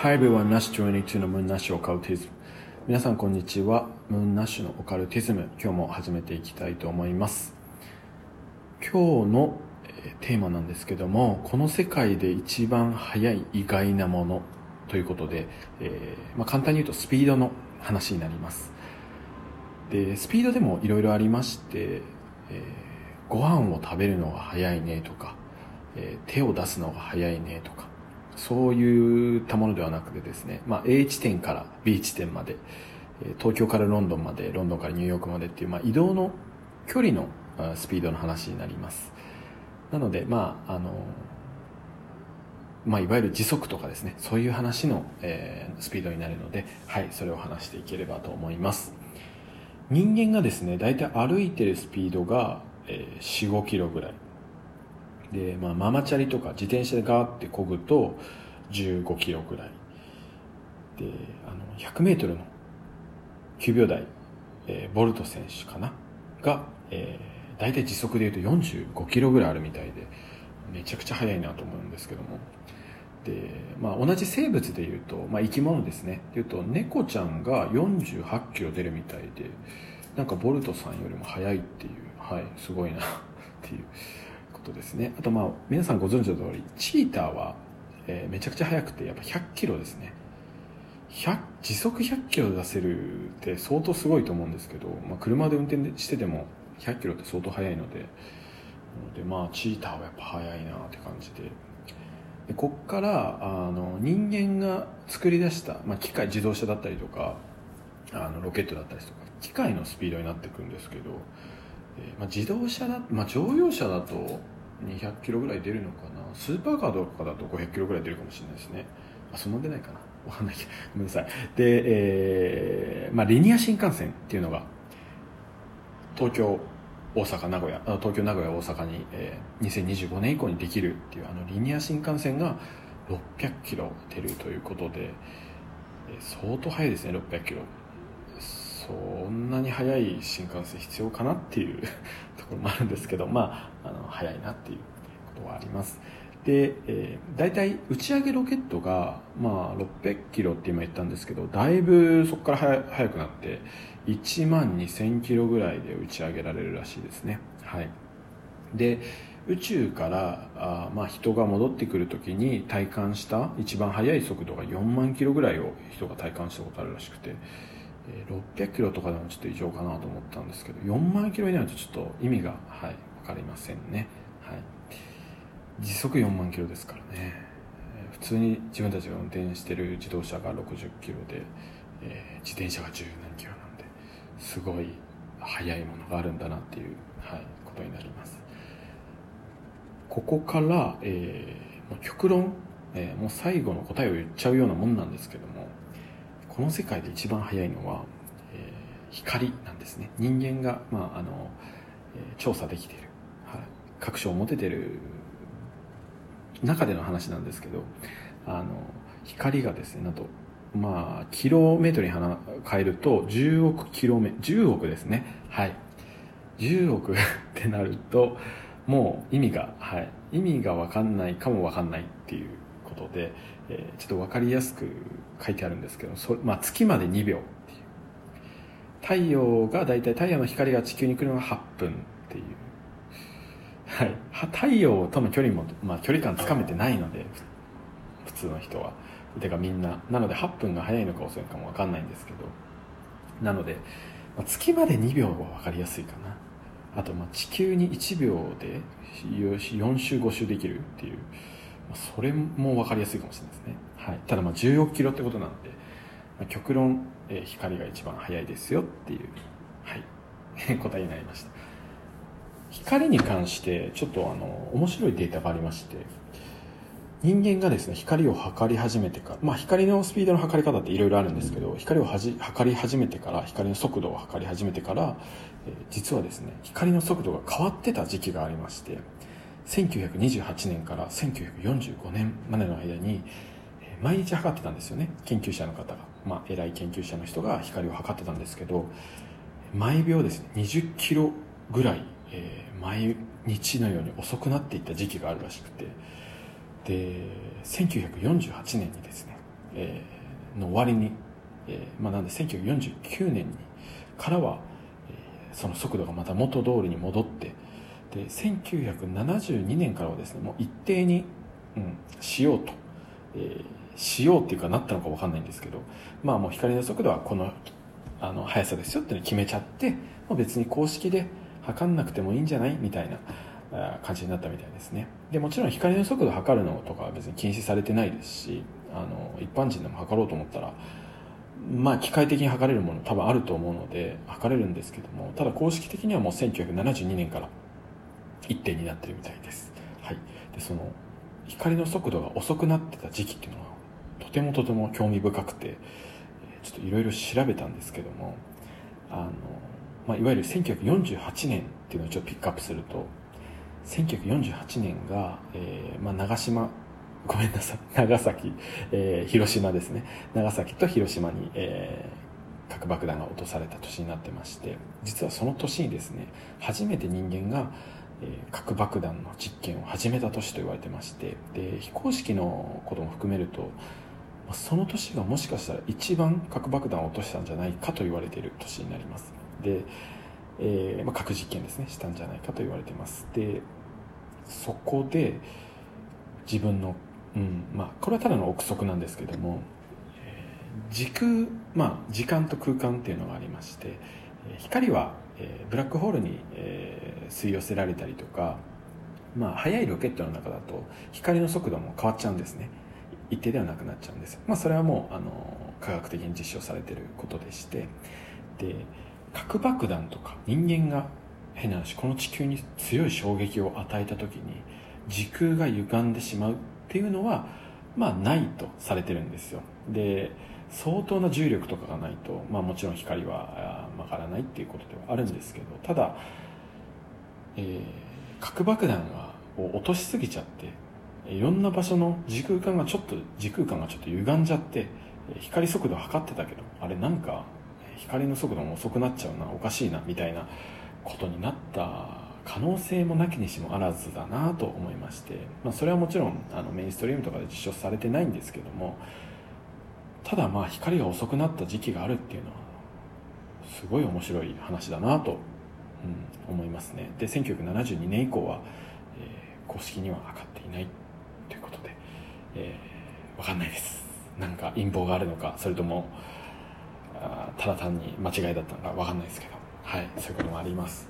Hi everyone, Nash 22のムーンナッシュオカルティズム。皆さんこんにちは。ムーンナッシュのオカルティズム。今日も始めていきたいと思います。今日のテーマなんですけども、この世界で一番速い意外なものということで、えー、まあ、簡単に言うとスピードの話になります。で、スピードでもいろいろありまして、えー、ご飯を食べるのが早いねとか、えー、手を出すのが早いねとか、そういったものではなくてですね、まあ、A 地点から B 地点まで、東京からロンドンまで、ロンドンからニューヨークまでっていう、まあ、移動の距離のスピードの話になります。なので、まあ、あの、まあ、いわゆる時速とかですね、そういう話の、えー、スピードになるので、はい、それを話していければと思います。人間がですね、大体歩いてるスピードが、えー、4、5キロぐらい。で、まあ、ママチャリとか自転車でガーって漕ぐと15キロぐらい。で、あの、100メートルの9秒台、えー、ボルト選手かな？が、えー、大体時速で言うと45キロぐらいあるみたいで、めちゃくちゃ速いなと思うんですけども。で、まあ、同じ生物で言うと、まあ、生き物ですね。で言うと、猫ちゃんが48キロ出るみたいで、なんかボルトさんよりも速いっていう、はい、すごいなっていう。ことですね。あとまあ皆さんご存知の通りチーターは、えー、めちゃくちゃ速くてやっぱ100キロですね。時速100キロ出せるって相当すごいと思うんですけど、まあ、車で運転してても100キロって相当速いのででまあチーターはやっぱ速いなって感じで。でこっからあの人間が作り出した、まあ、機械自動車だったりとかあのロケットだったりとか機械のスピードになっていくんですけど、えーまあ、自動車だ、まあ、乗用車だと200キロぐらい出るのかな？スーパーカーとかだと500キロぐらい出るかもしれないですね。あそんな出ないかな？わかんないけど。ごめんなさい。で、えーまあ、リニア新幹線っていうのが東京大阪名古屋東京名古屋大阪に、えー、2025年以降にできるっていうあのリニア新幹線が600キロ出るということで、え、相当速いですね600キロ。そんなに速い新幹線必要かなっていう ところもあるんですけどまああの速いなっていうことはあります。で、えー、大体打ち上げロケットが、まあ、600キロって今言ったんですけどだいぶそこから速くなって1万2000キロぐらいで打ち上げられるらしいですね。はい。で宇宙からあ、まあ、人が戻ってくる時に体感した一番速い速度が4万キロぐらいを人が体感したことあるらしくて600キロとかでもちょっと異常かなと思ったんですけど4万キロになるとちょっと意味が、はい、分かりませんね、はい、時速4万キロですからね。普通に自分たちが運転してる自動車が60キロで、えー、自転車が10何キロなんですごい速いものがあるんだなっていう、はい、ことになります。ここから、えー、極論、えー、もう最後の答えを言っちゃうようなもんなんですけどもこの世界で一番速いのは、えー、光なんですね。人間が、まああのえー、調査できている、はい、確証を持ててる中での話なんですけどあの光がですねなんとまあキロメートルに変えると10億キロメ10億ですね。はい。10億 ってなるともう意味が、はい、意味が分かんないかも分かんないっていうことで、えー、ちょっと分かりやすく書いてあるんですけどそ、まあ、月まで2秒っていう。太陽が大体太陽の光が地球に来るのが8分っていう、はい、太陽との距離も、まあ、距離感つかめてないので普通の人は。てかみんななので8分が早いのか遅いのかも分かんないんですけど。なので、まあ、月まで2秒は分かりやすいかな。あとまあ地球に1秒で4周5周できるっていう。それも分かりやすいかもしれないですね、はい、ただまあ1 6キロってことなんで、まあ、極論、えー、光が一番速いですよっていう、はい、答えになりました。光に関してちょっとあの面白いデータがありまして人間がですね光を測り始めてから、まあ、光のスピードの測り方っていろいろあるんですけど光をはじ測り始めてから光の速度を測り始めてから、えー、実はですね光の速度が変わってた時期がありまして1928年から1945年までの間に毎日測ってたんですよね。研究者の方が、まあ、偉い研究者の人が光を測ってたんですけど毎秒ですね20キロぐらい、えー、毎日のように遅くなっていった時期があるらしくて。で1948年にですねえー、の終わりに、えーまあ、なんで1949年にからは、えー、その速度がまた元通りに戻ってで1972年からはですねもう一定に、うん、しようと、えー、しようっていうかなったのか分かんないんですけどまあもう光の速度はこのあの速さですよっていうのを決めちゃってもう別に公式で測んなくてもいいんじゃない？みたいな感じになったみたいですね。でもちろん光の速度測るのとかは別に禁止されてないですしあの一般人でも測ろうと思ったらまあ機械的に測れるもの多分あると思うので測れるんですけどもただ公式的にはもう1972年から一定になってるみたいです、はい、でその光の速度が遅くなってた時期っていうのはとてもとても興味深くてちょっといろいろ調べたんですけどもあの、まあ、いわゆる1948年っていうのをちょっとピックアップすると1948年が、えーまあ、長島ごめんなさい 長崎、えー、広島ですね。長崎と広島に、えー、核爆弾が落とされた年になってまして実はその年にですね初めて人間が、核爆弾の実験を始めた年と言われてましてで非公式のことも含めるとその年がもしかしたら一番核爆弾を落としたんじゃないかと言われている年になります。で、えーまあ、核実験ですねしたんじゃないかと言われてます。でそこで自分の、うんまあ、これはただの憶測なんですけども、時空、まあ、時間と空間っていうのがありまして光は、えー、ブラックホールに、えー、吸い寄せられたりとか、まあ、速いロケットの中だと光の速度も変わっちゃうんですね。一定ではなくなっちゃうんです、まあ、それはもうあの科学的に実証されてることでして。で核爆弾とか人間が変な話この地球に強い衝撃を与えた時に時空が歪んでしまうっていうのはまあないとされてるんですよ。で相当な重力とかがないと、まあ、もちろん光は曲がらないっていうことではあるんですけどただ、えー、核爆弾を落としすぎちゃっていろんな場所の時空間がちょっと時空間がちょっと歪んじゃって光速度を測ってたけどあれなんか光の速度も遅くなっちゃうなおかしいなみたいなことになった可能性もなきにしもあらずだなと思いまして、まあ、それはもちろんあのメインストリームとかで実証されてないんですけどもただまあ光が遅くなった時期があるっていうのはすごい面白い話だなと、うん、思いますね。で1972年以降は、えー、公式には測っていないということでえー、分かんないです。なんか陰謀があるのかそれともあただ単に間違いだったのか分かんないですけど。はいそういうこともあります。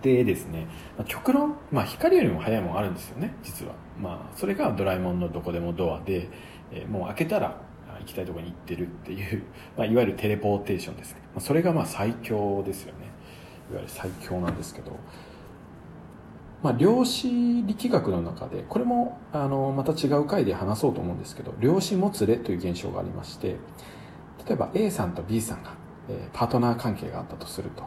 でですね、まあ、極論、まあ、光よりも速いもんあるんですよね実は。まあそれがドラえもんのどこでもドアで、えー、もう開けたら行きたいとこに行ってるっていう、まあ、いわゆるテレポーテーションですね、ま、それがまあ最強ですよね。いわゆる最強なんですけど。まあ、量子力学の中でこれもあのまた違う回で話そうと思うんですけど量子もつれという現象がありまして例えば A さんと B さんが、えー、パートナー関係があったとすると,、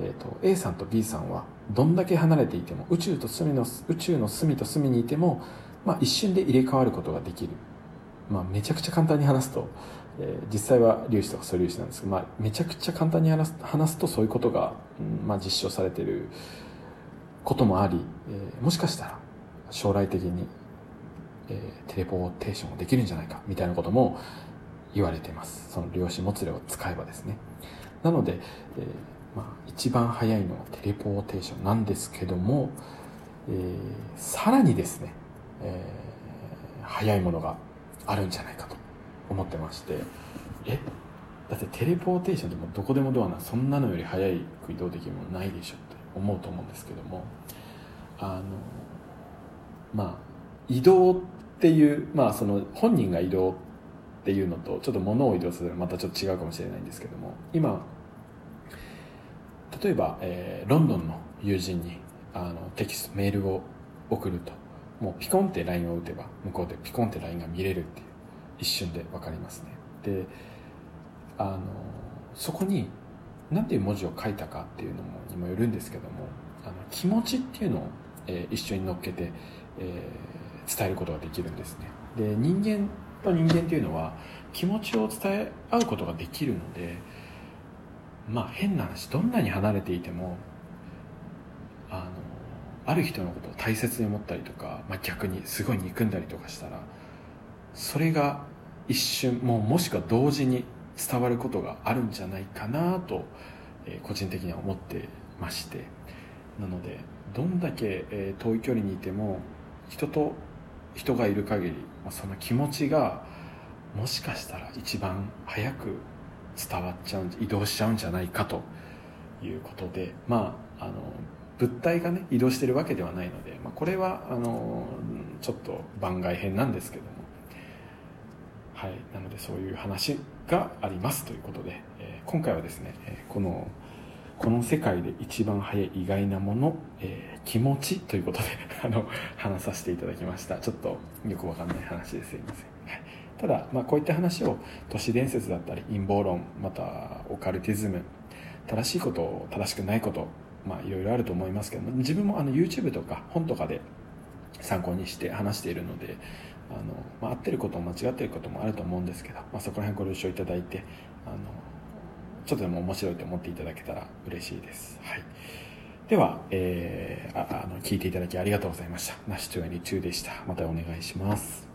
えーと、A さんと B さんはどんだけ離れていても宇宙と隅の宇宙の隅と隅にいても、まあ、一瞬で入れ替わることができる、まあ、めちゃくちゃ簡単に話すと、えー、実際は粒子とか素粒子なんですけど、まあ、めちゃくちゃ簡単に話す話すとそういうことが、うんまあ、実証されてることもあり、えー、もしかしたら将来的に、えー、テレポーテーションもできるんじゃないかみたいなことも言われています。その量子もつれを使えばですね。なので、えーまあ、一番早いのはテレポーテーションなんですけども、えー、さらにですね、えー、早いものがあるんじゃないかと思ってまして。え？だってテレポーテーションでもどこでもドアなそんなのより早く移動できるものないでしょって思うと思うんですけども。あのまあ移動っていうまあその本人が移動っていうのとちょっと物を移動するのはまたちょっと違うかもしれないんですけども。今例えば、えー、ロンドンの友人にあのテキストメールを送ると。もうピコンって LINE を打てば向こうでピコンって LINE が見れるっていう一瞬で分かりますね。であのそこに何ていう文字を書いたかっていうのもにもよるんですけどもあの気持ちっていうのを、えー、一緒に乗っけて、えー、伝えることができるんですね。で人間と人間っていうのは気持ちを伝え合うことができるのでまあ変な話どんなに離れていてもあのある人のことを大切に思ったりとか、まあ、逆にすごい憎んだりとかしたらそれが一瞬もうもしくは同時に伝わることがあるんじゃないかなと、えー、個人的には思ってまして。なのでどんだけ、遠い距離にいても人と人がいる限り、まあ、その気持ちがもしかしたら一番早く伝わっちゃう移動しちゃうんじゃないかということでまああの物体がね移動してるわけではないので、まあ、これはあのちょっと番外編なんですけども。はいなのでそういう話がありますということで、えー、今回はですねこのこの世界で一番早い意外なもの、えー、気持ちということで あの話させていただきました。ちょっとよくわかんない話ですいません、はい、ただ、まあ、こういった話を都市伝説だったり陰謀論またオカルティズム正しいこと正しくないことまあいろいろあると思いますけども自分もあの YouTube とか本とかで参考にして話しているのであの、まあ、合ってることも間違ってることもあると思うんですけど、まあ、そこら辺ご了承いただいてあのちょっとでも面白いと思っていただけたら嬉しいです。はい。では、えー、ああの聞いていただきありがとうございました。ナッシュ22でした。またお願いします。